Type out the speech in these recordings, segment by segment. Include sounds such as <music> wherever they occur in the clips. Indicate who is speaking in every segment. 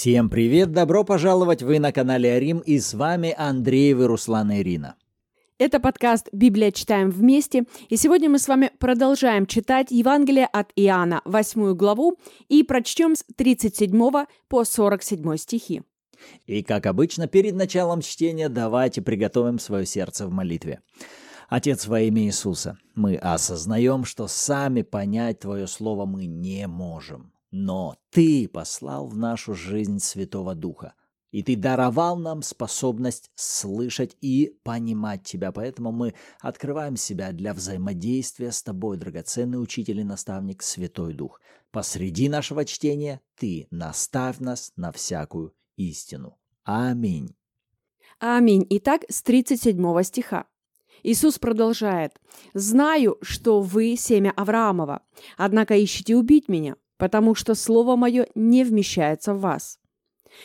Speaker 1: Всем привет, добро пожаловать, вы на канале Арим и с вами Андреевы Руслан и Ирина.
Speaker 2: Это подкаст «Библия. Читаем вместе». И сегодня мы с вами продолжаем читать Евангелие от Иоанна, 8 главу, и прочтем с 37 по 47 стихи.
Speaker 1: И, как обычно, перед началом чтения давайте приготовим свое сердце в молитве. Отец во имя Иисуса, мы осознаем, что сами понять Твое Слово мы не можем. Но Ты послал в нашу жизнь Святого Духа, и Ты даровал нам способность слышать и понимать Тебя. Поэтому мы открываем себя для взаимодействия с Тобой, драгоценный учитель и наставник Святой Дух. Посреди нашего чтения Ты наставь нас на всякую истину. Аминь.
Speaker 2: Аминь. Итак, с 37 стиха. Иисус продолжает. «Знаю, что вы семя Авраамова, однако ищете убить меня, потому что слово мое не вмещается в вас.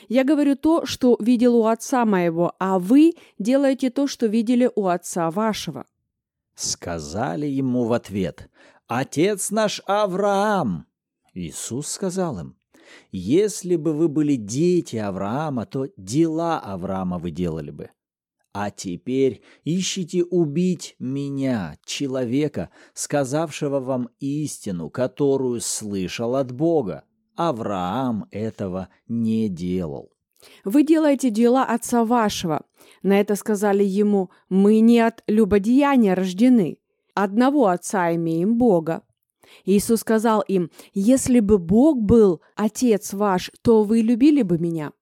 Speaker 2: Я говорю то, что видел у отца моего, а вы делаете то, что видели у отца вашего».
Speaker 1: Сказали ему в ответ, «Отец наш Авраам». Иисус сказал им, «Если бы вы были дети Авраама, то дела Авраама вы делали бы. А теперь ищите убить меня, человека, сказавшего вам истину, которую слышал от Бога. Авраам этого не делал.
Speaker 2: Вы делаете дела отца вашего. На это сказали ему, мы не от любодеяния рождены. Одного отца имеем Бога. Иисус сказал им, если бы Бог был отец ваш, то вы любили бы меня,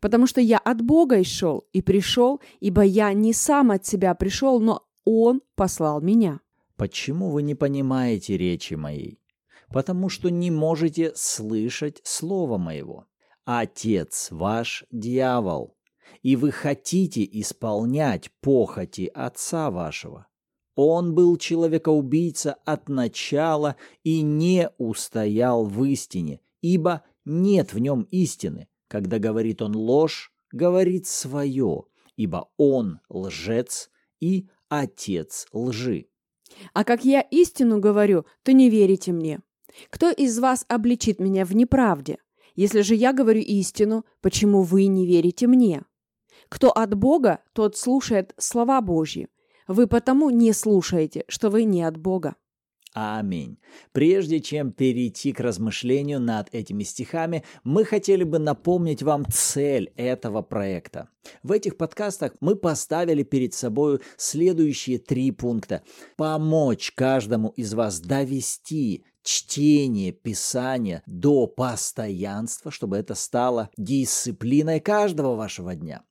Speaker 2: потому что я от Бога и шел и пришел, ибо я не сам от себя пришел, но Он послал меня».
Speaker 1: Почему вы не понимаете речи моей? Потому что не можете слышать слова моего. Отец ваш дьявол, и вы хотите исполнять похоти отца вашего. Он был человекоубийца от начала и не устоял в истине, ибо нет в нем истины. Когда говорит он ложь, говорит свое, ибо он лжец и отец лжи.
Speaker 2: А как я истину говорю, то не верите мне. Кто из вас обличит меня в неправде? Если же я говорю истину, почему вы не верите мне? Кто от Бога, тот слушает слова Божьи. Вы потому не слушаете, что вы не от Бога.
Speaker 1: Аминь. Прежде чем перейти к размышлению над этими стихами, мы хотели бы напомнить вам цель этого проекта. В этих подкастах мы поставили перед собой следующие три пункта. Помочь каждому из вас довести чтение Писания до постоянства, чтобы это стало дисциплиной каждого вашего дня.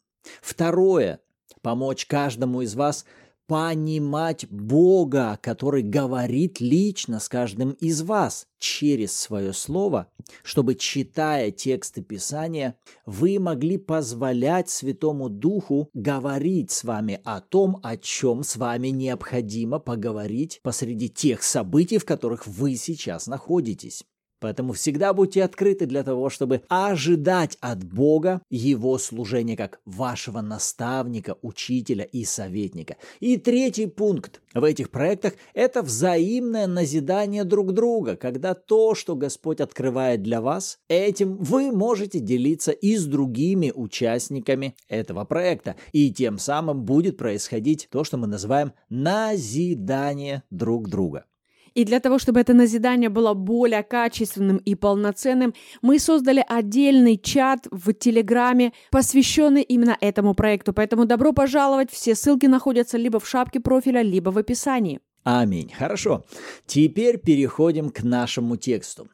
Speaker 1: Второе. Помочь каждому из вас – понимать Бога, который говорит лично с каждым из вас через свое слово, чтобы, читая тексты Писания, вы могли позволять Святому Духу говорить с вами о том, о чем с вами необходимо поговорить посреди тех событий, в которых вы сейчас находитесь. Поэтому всегда будьте открыты для того, чтобы ожидать от Бога Его служения как вашего наставника, учителя и советника. И третий пункт в этих проектах – это взаимное назидание друг друга, когда то, что Господь открывает для вас, этим вы можете делиться и с другими участниками этого проекта. И тем самым будет происходить то, что мы называем назидание друг друга.
Speaker 2: И для того, чтобы это назидание было более качественным и полноценным, мы создали отдельный чат в Телеграме, посвященный именно этому проекту. Поэтому добро пожаловать. Все ссылки находятся либо в шапке профиля, либо в описании.
Speaker 1: Аминь. Хорошо. Теперь переходим к нашему тексту.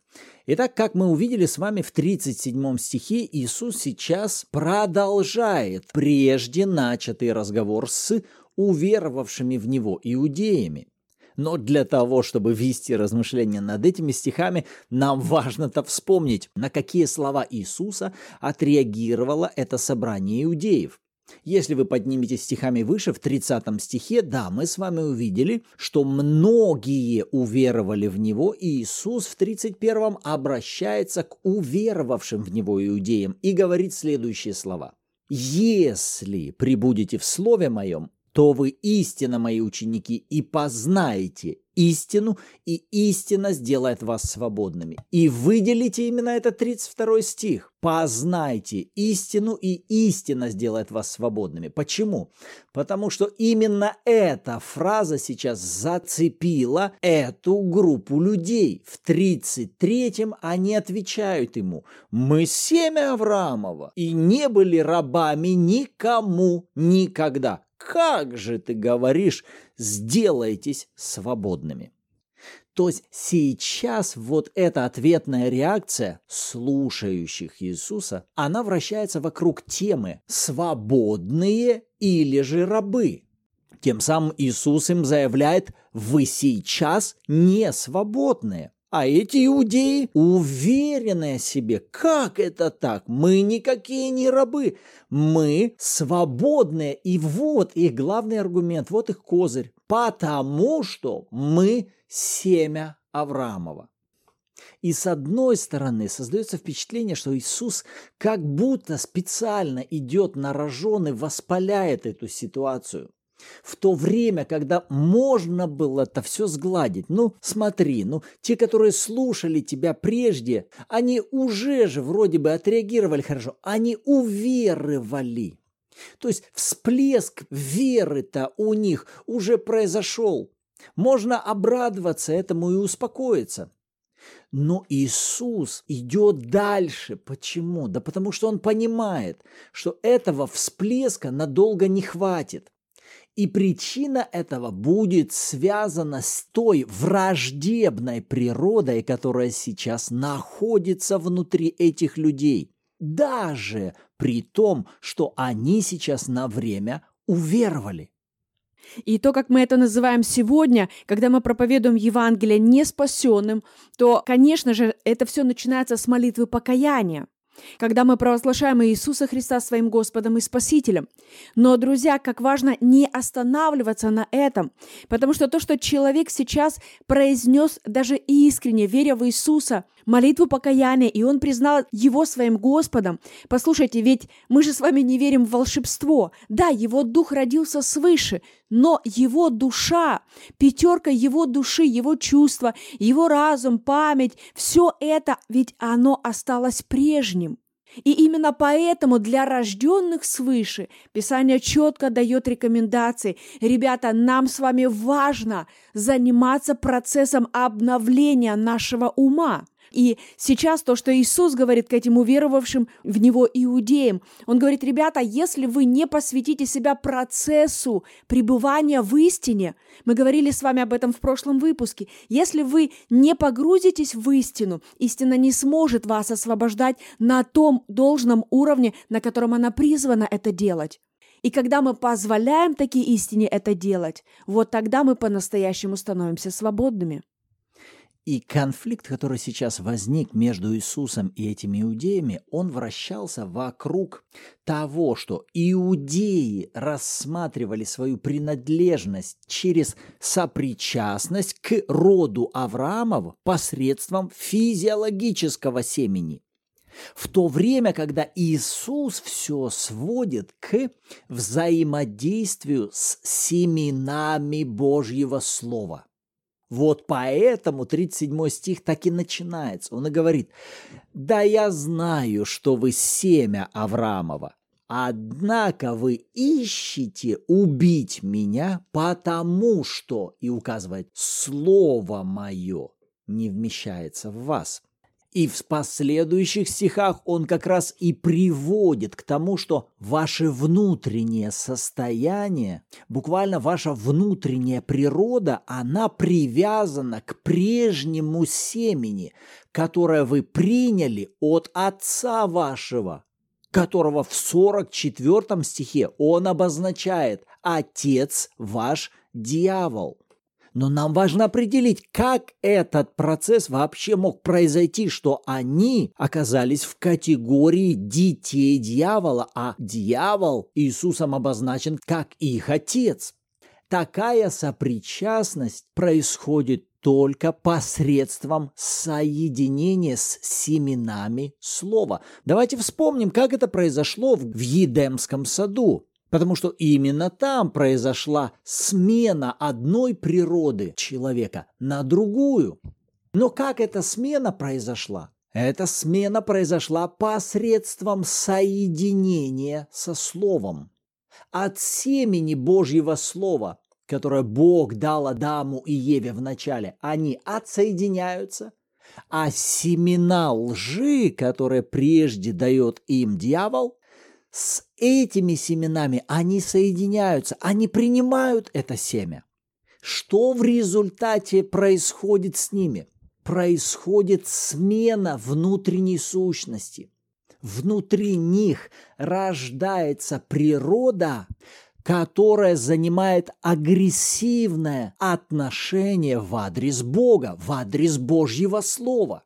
Speaker 1: Итак, как мы увидели с вами в 37 стихе, Иисус сейчас продолжает прежде начатый разговор с уверовавшими в Него иудеями. Но для того, чтобы вести размышления над этими стихами, нам важно-то вспомнить, на какие слова Иисуса отреагировало это собрание иудеев. Если вы подниметесь стихами выше, в 30 стихе, да, мы с вами увидели, что многие уверовали в Него, и Иисус в 31 обращается к уверовавшим в Него иудеям и говорит следующие слова. «Если прибудете в Слове Моем, то вы истинно мои ученики и познаете истину, и истина сделает вас свободными. И выделите именно этот 32 стих. Познайте истину, и истина сделает вас свободными. Почему? Потому что именно эта фраза сейчас зацепила эту группу людей. В 33-м они отвечают ему, мы семя Авраамова и не были рабами никому никогда. Как же ты говоришь, сделайтесь свободными? То есть сейчас вот эта ответная реакция слушающих Иисуса, она вращается вокруг темы «свободные или же рабы». Тем самым Иисус им заявляет «вы сейчас не свободные». А эти иудеи уверены о себе. Как это так? Мы никакие не рабы. Мы свободные. И вот их главный аргумент, вот их козырь. Потому что мы семя Авраамова. И с одной стороны создается впечатление, что Иисус как будто специально идет на рожон и воспаляет эту ситуацию. В то время, когда можно было это все сгладить. Ну, смотри, ну, те, которые слушали тебя прежде, они уже же вроде бы отреагировали хорошо, они уверовали. То есть всплеск веры-то у них уже произошел. Можно обрадоваться этому и успокоиться. Но Иисус идет дальше. Почему? Да потому что он понимает, что этого всплеска надолго не хватит. И причина этого будет связана с той враждебной природой, которая сейчас находится внутри этих людей. Даже при том, что они сейчас на время уверовали.
Speaker 2: И то, как мы это называем сегодня, когда мы проповедуем Евангелие неспасенным, то, конечно же, это все начинается с молитвы покаяния когда мы провозглашаем Иисуса Христа своим Господом и Спасителем. Но, друзья, как важно не останавливаться на этом, потому что то, что человек сейчас произнес даже искренне, веря в Иисуса, молитву покаяния, и он признал его своим Господом. Послушайте, ведь мы же с вами не верим в волшебство. Да, его дух родился свыше, но его душа, пятерка его души, его чувства, его разум, память, все это, ведь оно осталось прежним. И именно поэтому для рожденных свыше Писание четко дает рекомендации. Ребята, нам с вами важно заниматься процессом обновления нашего ума. И сейчас то, что Иисус говорит к этим уверовавшим в Него иудеям, Он говорит, ребята, если вы не посвятите себя процессу пребывания в истине, мы говорили с вами об этом в прошлом выпуске, если вы не погрузитесь в истину, истина не сможет вас освобождать на том должном уровне, на котором она призвана это делать. И когда мы позволяем такие истине это делать, вот тогда мы по-настоящему становимся свободными.
Speaker 1: И конфликт, который сейчас возник между Иисусом и этими иудеями, он вращался вокруг того, что иудеи рассматривали свою принадлежность через сопричастность к роду Авраамов посредством физиологического семени. В то время, когда Иисус все сводит к взаимодействию с семенами Божьего Слова – вот поэтому 37 стих так и начинается. Он и говорит, «Да я знаю, что вы семя Авраамова, однако вы ищете убить меня, потому что, и указывает, слово мое не вмещается в вас». И в последующих стихах он как раз и приводит к тому, что ваше внутреннее состояние, буквально ваша внутренняя природа, она привязана к прежнему семени, которое вы приняли от отца вашего, которого в 44 стихе он обозначает «Отец ваш дьявол». Но нам важно определить, как этот процесс вообще мог произойти, что они оказались в категории детей дьявола, а дьявол Иисусом обозначен как их отец. Такая сопричастность происходит только посредством соединения с семенами слова. Давайте вспомним, как это произошло в Едемском саду. Потому что именно там произошла смена одной природы человека на другую. Но как эта смена произошла? Эта смена произошла посредством соединения со Словом. От семени Божьего Слова, которое Бог дал Адаму и Еве в начале, они отсоединяются, а семена лжи, которые прежде дает им дьявол, с этими семенами они соединяются, они принимают это семя. Что в результате происходит с ними? Происходит смена внутренней сущности. Внутри них рождается природа, которая занимает агрессивное отношение в адрес Бога, в адрес Божьего Слова.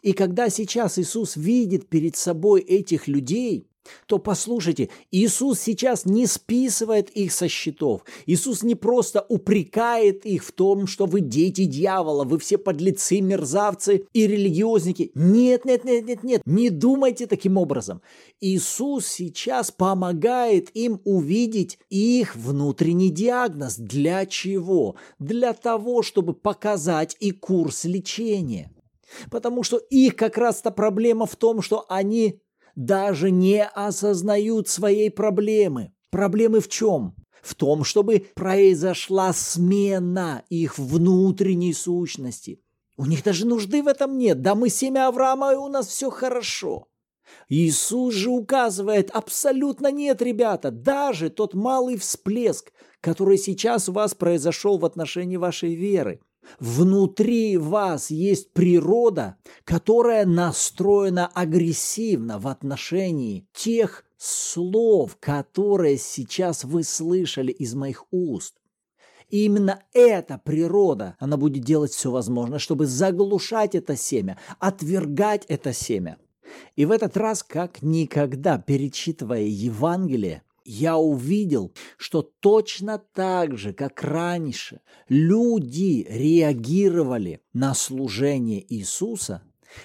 Speaker 1: И когда сейчас Иисус видит перед собой этих людей, то послушайте, Иисус сейчас не списывает их со счетов. Иисус не просто упрекает их в том, что вы дети дьявола, вы все подлецы, мерзавцы и религиозники. Нет, нет, нет, нет, нет, не думайте таким образом. Иисус сейчас помогает им увидеть их внутренний диагноз. Для чего? Для того, чтобы показать и курс лечения. Потому что их как раз-то проблема в том, что они даже не осознают своей проблемы. Проблемы в чем? В том, чтобы произошла смена их внутренней сущности. У них даже нужды в этом нет. Да мы семя Авраама, и у нас все хорошо. Иисус же указывает, абсолютно нет, ребята, даже тот малый всплеск, который сейчас у вас произошел в отношении вашей веры – Внутри вас есть природа, которая настроена агрессивно в отношении тех слов, которые сейчас вы слышали из моих уст. И именно эта природа, она будет делать все возможное, чтобы заглушать это семя, отвергать это семя. И в этот раз, как никогда, перечитывая Евангелие, я увидел, что точно так же, как раньше, люди реагировали на служение Иисуса,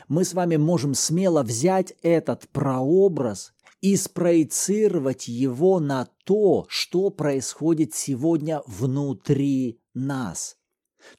Speaker 1: мы с вами можем смело взять этот прообраз и спроецировать его на то, что происходит сегодня внутри нас.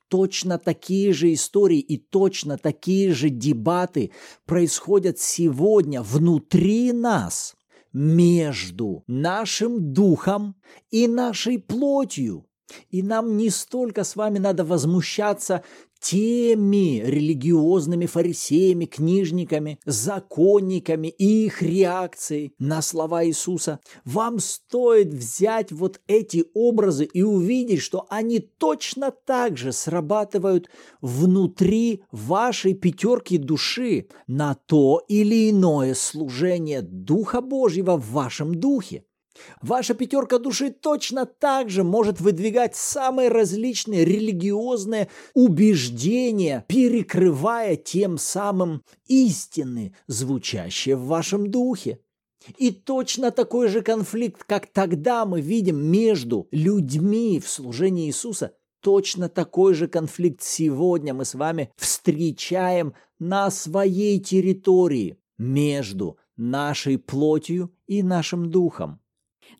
Speaker 1: Точно такие же истории и точно такие же дебаты происходят сегодня внутри нас между нашим духом и нашей плотью. И нам не столько с вами надо возмущаться теми религиозными фарисеями, книжниками, законниками и их реакцией на слова Иисуса. Вам стоит взять вот эти образы и увидеть, что они точно так же срабатывают внутри вашей пятерки души на то или иное служение Духа Божьего в вашем духе. Ваша пятерка души точно так же может выдвигать самые различные религиозные убеждения, перекрывая тем самым истины, звучащие в вашем духе. И точно такой же конфликт, как тогда мы видим между людьми в служении Иисуса, точно такой же конфликт сегодня мы с вами встречаем на своей территории между нашей плотью и нашим духом.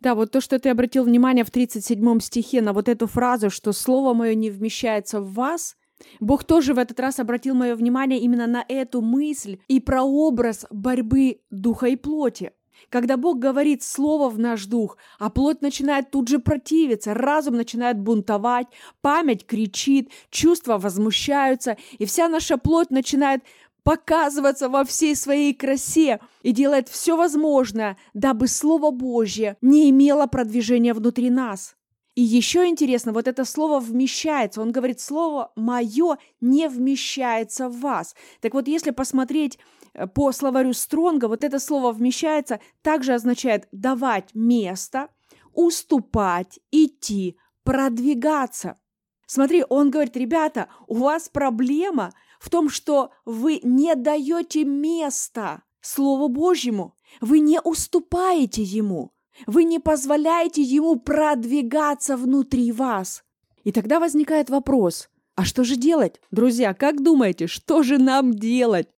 Speaker 2: Да, вот то, что ты обратил внимание в 37 стихе на вот эту фразу, что «слово мое не вмещается в вас», Бог тоже в этот раз обратил мое внимание именно на эту мысль и прообраз борьбы духа и плоти. Когда Бог говорит слово в наш дух, а плоть начинает тут же противиться, разум начинает бунтовать, память кричит, чувства возмущаются, и вся наша плоть начинает показываться во всей своей красе и делает все возможное, дабы Слово Божье не имело продвижения внутри нас. И еще интересно, вот это слово вмещается. Он говорит, слово мое не вмещается в вас. Так вот, если посмотреть э, по словарю Стронга, вот это слово вмещается также означает давать место, уступать, идти, продвигаться. Смотри, он говорит, ребята, у вас проблема – в том, что вы не даете места Слову Божьему, вы не уступаете Ему, вы не позволяете Ему продвигаться внутри вас. И тогда возникает вопрос, а что же делать? Друзья, как думаете, что же нам делать?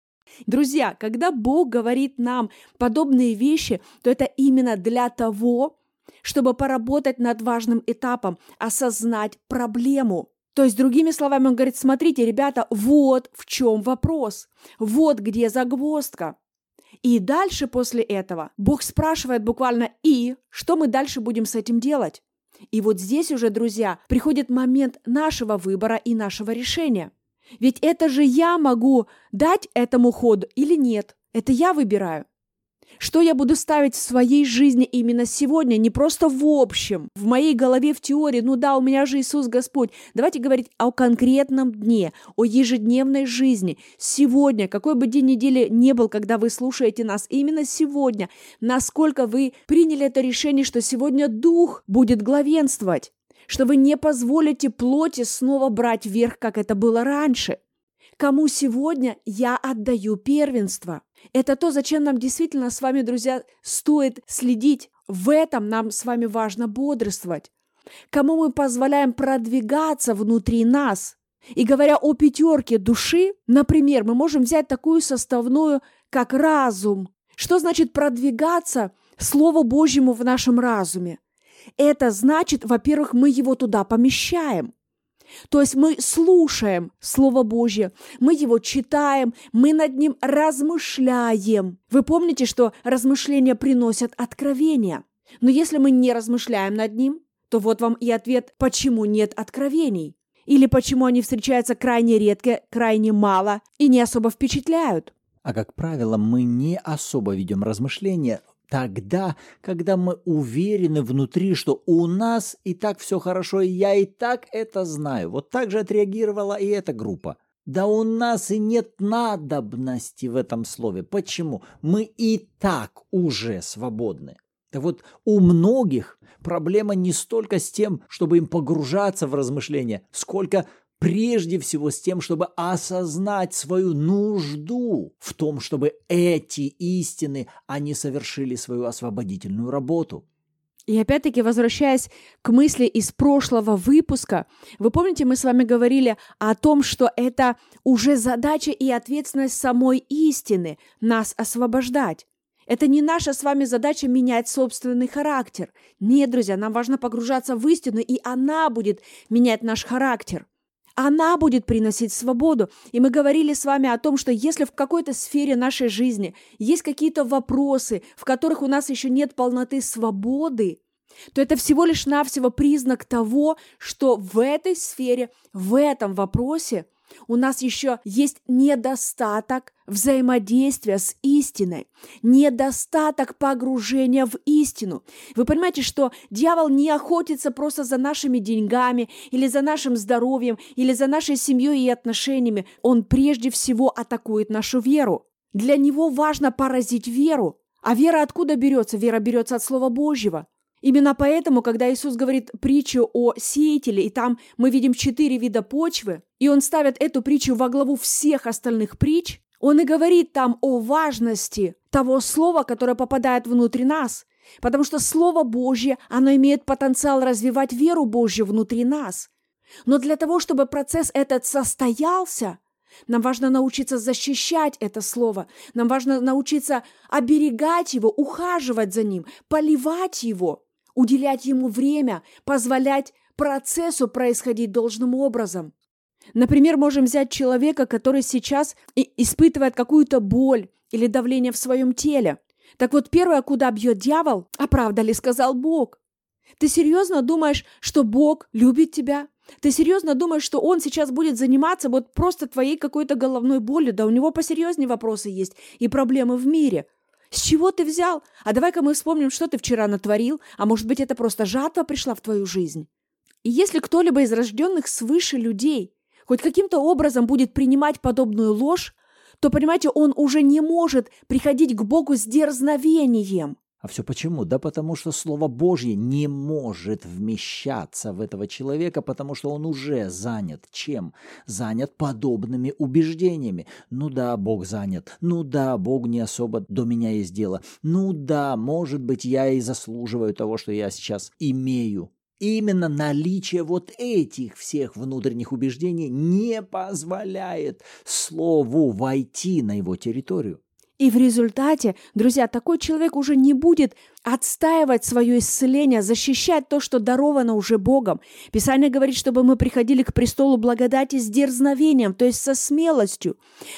Speaker 2: Друзья, когда Бог говорит нам подобные вещи, то это именно для того, чтобы поработать над важным этапом, осознать проблему. То есть, другими словами, он говорит, смотрите, ребята, вот в чем вопрос, вот где загвоздка. И дальше после этого Бог спрашивает буквально «и?» Что мы дальше будем с этим делать? И вот здесь уже, друзья, приходит момент нашего выбора и нашего решения. Ведь это же я могу дать этому ходу или нет. Это я выбираю. Что я буду ставить в своей жизни именно сегодня, не просто в общем, в моей голове, в теории, ну да, у меня же Иисус Господь. Давайте говорить о конкретном дне, о ежедневной жизни. Сегодня, какой бы день недели не был, когда вы слушаете нас, именно сегодня, насколько вы приняли это решение, что сегодня Дух будет главенствовать, что вы не позволите плоти снова брать верх, как это было раньше. Кому сегодня я отдаю первенство – это то, зачем нам действительно с вами, друзья, стоит следить. В этом нам с вами важно бодрствовать. Кому мы позволяем продвигаться внутри нас. И говоря о пятерке души, например, мы можем взять такую составную, как разум. Что значит продвигаться Слову Божьему в нашем разуме? Это значит, во-первых, мы его туда помещаем. То есть мы слушаем Слово Божье, мы его читаем, мы над ним размышляем. Вы помните, что размышления приносят откровения. Но если мы не размышляем над ним, то вот вам и ответ, почему нет откровений. Или почему они встречаются крайне редко, крайне мало и не особо впечатляют.
Speaker 1: А как правило, мы не особо ведем размышления Тогда, когда мы уверены внутри, что у нас и так все хорошо, и я и так это знаю. Вот так же отреагировала и эта группа. Да у нас и нет надобности в этом слове. Почему? Мы и так уже свободны. Так вот, у многих проблема не столько с тем, чтобы им погружаться в размышления, сколько прежде всего с тем, чтобы осознать свою нужду в том, чтобы эти истины, они совершили свою освободительную работу.
Speaker 2: И опять-таки, возвращаясь к мысли из прошлого выпуска, вы помните, мы с вами говорили о том, что это уже задача и ответственность самой истины нас освобождать. Это не наша с вами задача менять собственный характер. Нет, друзья, нам важно погружаться в истину, и она будет менять наш характер – она будет приносить свободу. И мы говорили с вами о том, что если в какой-то сфере нашей жизни есть какие-то вопросы, в которых у нас еще нет полноты свободы, то это всего лишь навсего признак того, что в этой сфере, в этом вопросе – у нас еще есть недостаток взаимодействия с истиной, недостаток погружения в истину. Вы понимаете, что дьявол не охотится просто за нашими деньгами или за нашим здоровьем или за нашей семьей и отношениями. Он прежде всего атакует нашу веру. Для него важно поразить веру. А вера откуда берется? Вера берется от Слова Божьего. Именно поэтому, когда Иисус говорит притчу о сеятеле, и там мы видим четыре вида почвы, и Он ставит эту притчу во главу всех остальных притч, Он и говорит там о важности того слова, которое попадает внутрь нас, потому что Слово Божье, оно имеет потенциал развивать веру Божью внутри нас. Но для того, чтобы процесс этот состоялся, нам важно научиться защищать это слово. Нам важно научиться оберегать его, ухаживать за ним, поливать его уделять ему время, позволять процессу происходить должным образом. Например, можем взять человека, который сейчас испытывает какую-то боль или давление в своем теле. Так вот, первое, куда бьет дьявол, а правда ли сказал Бог? Ты серьезно думаешь, что Бог любит тебя? Ты серьезно думаешь, что он сейчас будет заниматься вот просто твоей какой-то головной болью? Да у него посерьезнее вопросы есть и проблемы в мире – с чего ты взял? А давай-ка мы вспомним, что ты вчера натворил, а может быть, это просто жатва пришла в твою жизнь. И если кто-либо из рожденных свыше людей хоть каким-то образом будет принимать подобную ложь, то, понимаете, он уже не может приходить к Богу с дерзновением.
Speaker 1: А все почему? Да потому что Слово Божье не может вмещаться в этого человека, потому что он уже занят чем? Занят подобными убеждениями. Ну да, Бог занят. Ну да, Бог не особо до меня есть дело. Ну да, может быть, я и заслуживаю того, что я сейчас имею. Именно наличие вот этих всех внутренних убеждений не позволяет Слову войти на его территорию.
Speaker 2: И в результате, друзья, такой человек уже не будет отстаивать свое исцеление, защищать то, что даровано уже Богом. Писание говорит, чтобы мы приходили к престолу благодати с дерзновением, то есть со смелостью.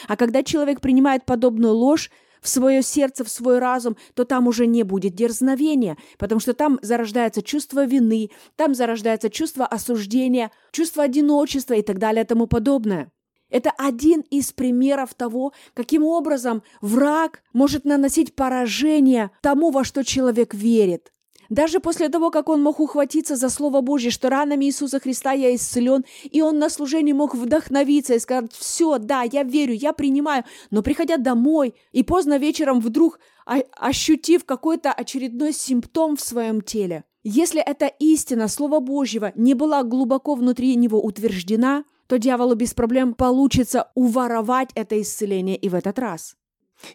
Speaker 2: А когда человек принимает подобную ложь, в свое сердце, в свой разум, то там уже не будет дерзновения, потому что там зарождается чувство вины, там зарождается чувство осуждения, чувство одиночества и так далее и тому подобное. Это один из примеров того, каким образом враг может наносить поражение тому, во что человек верит. Даже после того, как он мог ухватиться за Слово Божье, что ранами Иисуса Христа я исцелен, и он на служении мог вдохновиться и сказать, все, да, я верю, я принимаю, но приходя домой и поздно вечером вдруг ощутив какой-то очередной симптом в своем теле, если эта истина Слова Божьего не была глубоко внутри него утверждена, то дьяволу без проблем получится уворовать это исцеление и в этот раз.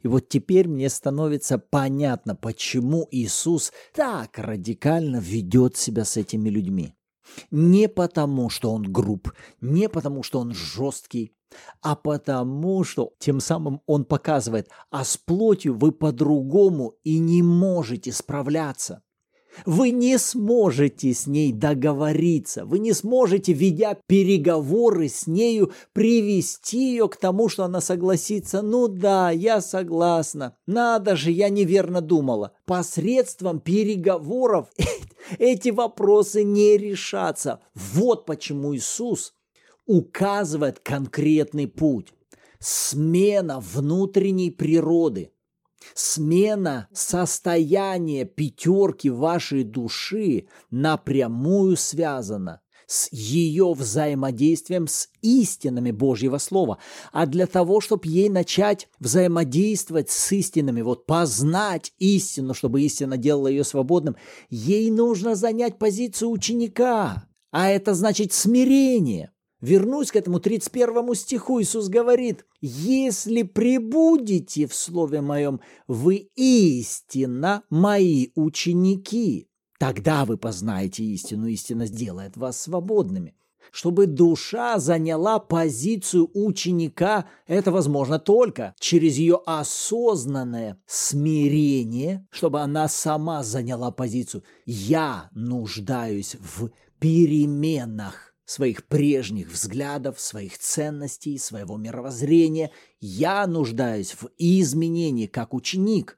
Speaker 1: И вот теперь мне становится понятно, почему Иисус так радикально ведет себя с этими людьми. Не потому, что он груб, не потому, что он жесткий, а потому, что тем самым он показывает, а с плотью вы по-другому и не можете справляться. Вы не сможете с ней договориться, вы не сможете, ведя переговоры с нею, привести ее к тому, что она согласится. Ну да, я согласна. Надо же, я неверно думала. Посредством переговоров <laughs> эти вопросы не решатся. Вот почему Иисус указывает конкретный путь. Смена внутренней природы – Смена состояния пятерки вашей души напрямую связана с ее взаимодействием с истинами Божьего Слова. А для того, чтобы ей начать взаимодействовать с истинами, вот познать истину, чтобы истина делала ее свободным, ей нужно занять позицию ученика. А это значит смирение. Вернусь к этому 31 стиху. Иисус говорит, «Если прибудете в Слове Моем, вы истинно мои ученики. Тогда вы познаете истину, истина сделает вас свободными». Чтобы душа заняла позицию ученика, это возможно только через ее осознанное смирение, чтобы она сама заняла позицию. Я нуждаюсь в переменах своих прежних взглядов, своих ценностей, своего мировоззрения. Я нуждаюсь в изменении как ученик.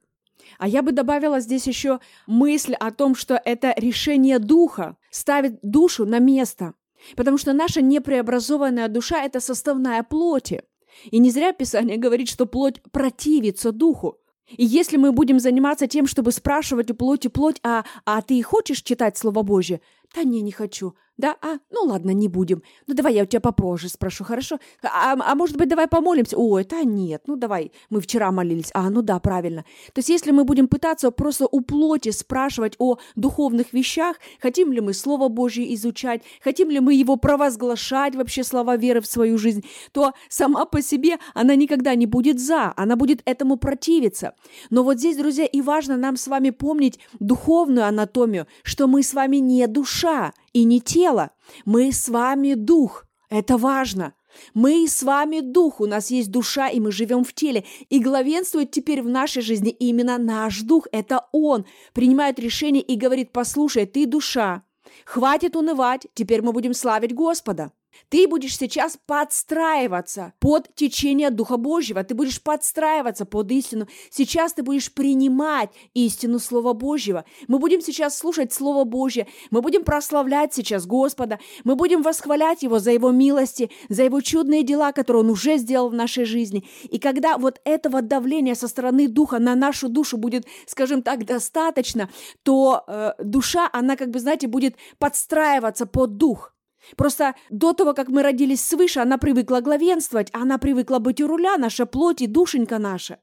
Speaker 2: А я бы добавила здесь еще мысль о том, что это решение духа ставит душу на место. Потому что наша непреобразованная душа – это составная плоти. И не зря Писание говорит, что плоть противится духу. И если мы будем заниматься тем, чтобы спрашивать у плоти плоть, а, а ты хочешь читать Слово Божье? Да не, не хочу. Да, а, ну ладно, не будем. Ну давай я у тебя попозже спрошу, хорошо? А, а может быть, давай помолимся? Ой, это нет, ну давай, мы вчера молились. А, ну да, правильно. То есть если мы будем пытаться просто у плоти спрашивать о духовных вещах, хотим ли мы Слово Божье изучать, хотим ли мы его провозглашать, вообще слова веры в свою жизнь, то сама по себе она никогда не будет за, она будет этому противиться. Но вот здесь, друзья, и важно нам с вами помнить духовную анатомию, что мы с вами не душа, и не тело. Мы с вами дух. Это важно. Мы с вами дух, у нас есть душа, и мы живем в теле. И главенствует теперь в нашей жизни именно наш дух. Это Он принимает решение и говорит, послушай, ты душа, хватит унывать, теперь мы будем славить Господа. Ты будешь сейчас подстраиваться под течение Духа Божьего, ты будешь подстраиваться под истину. Сейчас ты будешь принимать истину Слова Божьего. Мы будем сейчас слушать Слово Божье, мы будем прославлять сейчас Господа, мы будем восхвалять Его за Его милости, за Его чудные дела, которые Он уже сделал в нашей жизни. И когда вот этого давления со стороны Духа на нашу душу будет, скажем так, достаточно, то э, душа, она как бы, знаете, будет подстраиваться под Дух. Просто до того, как мы родились свыше, она привыкла главенствовать, она привыкла быть у руля, наша плоть и душенька наша.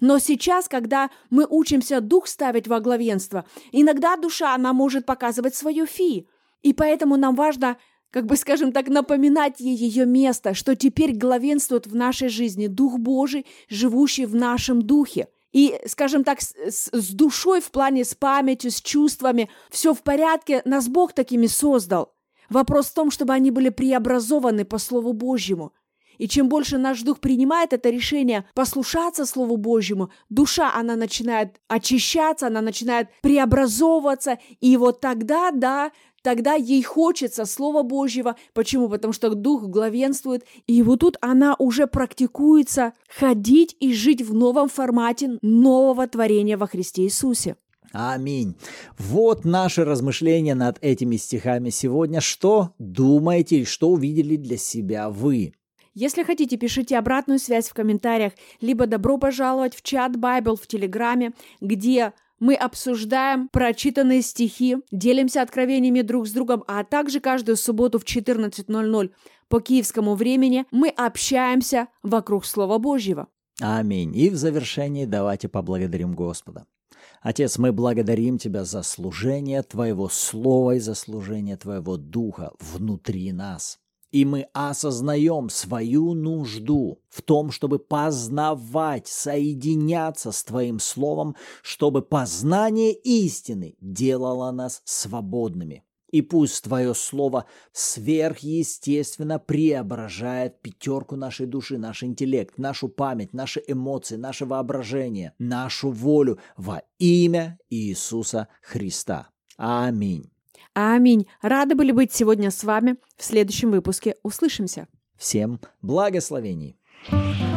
Speaker 2: Но сейчас, когда мы учимся дух ставить во главенство, иногда душа, она может показывать свое фи. И поэтому нам важно, как бы скажем так, напоминать ей ее место, что теперь главенствует в нашей жизни Дух Божий, живущий в нашем духе. И, скажем так, с, с душой в плане, с памятью, с чувствами, все в порядке, нас Бог такими создал. Вопрос в том, чтобы они были преобразованы по Слову Божьему. И чем больше наш дух принимает это решение послушаться Слову Божьему, душа, она начинает очищаться, она начинает преобразовываться, и вот тогда, да, тогда ей хочется Слова Божьего. Почему? Потому что Дух главенствует. И вот тут она уже практикуется ходить и жить в новом формате нового творения во Христе Иисусе.
Speaker 1: Аминь. Вот наши размышления над этими стихами сегодня. Что думаете и что увидели для себя вы?
Speaker 2: Если хотите, пишите обратную связь в комментариях, либо добро пожаловать в чат Bible в Телеграме, где мы обсуждаем прочитанные стихи, делимся откровениями друг с другом, а также каждую субботу в 14.00 по киевскому времени мы общаемся вокруг Слова Божьего.
Speaker 1: Аминь. И в завершении давайте поблагодарим Господа. Отец, мы благодарим Тебя за служение Твоего Слова и за служение Твоего Духа внутри нас. И мы осознаем свою нужду в том, чтобы познавать, соединяться с Твоим Словом, чтобы познание истины делало нас свободными. И пусть Твое Слово сверхъестественно преображает пятерку нашей души, наш интеллект, нашу память, наши эмоции, наше воображение, нашу волю во имя Иисуса Христа. Аминь.
Speaker 2: Аминь. Рады были быть сегодня с вами. В следующем выпуске услышимся.
Speaker 1: Всем благословений. thank you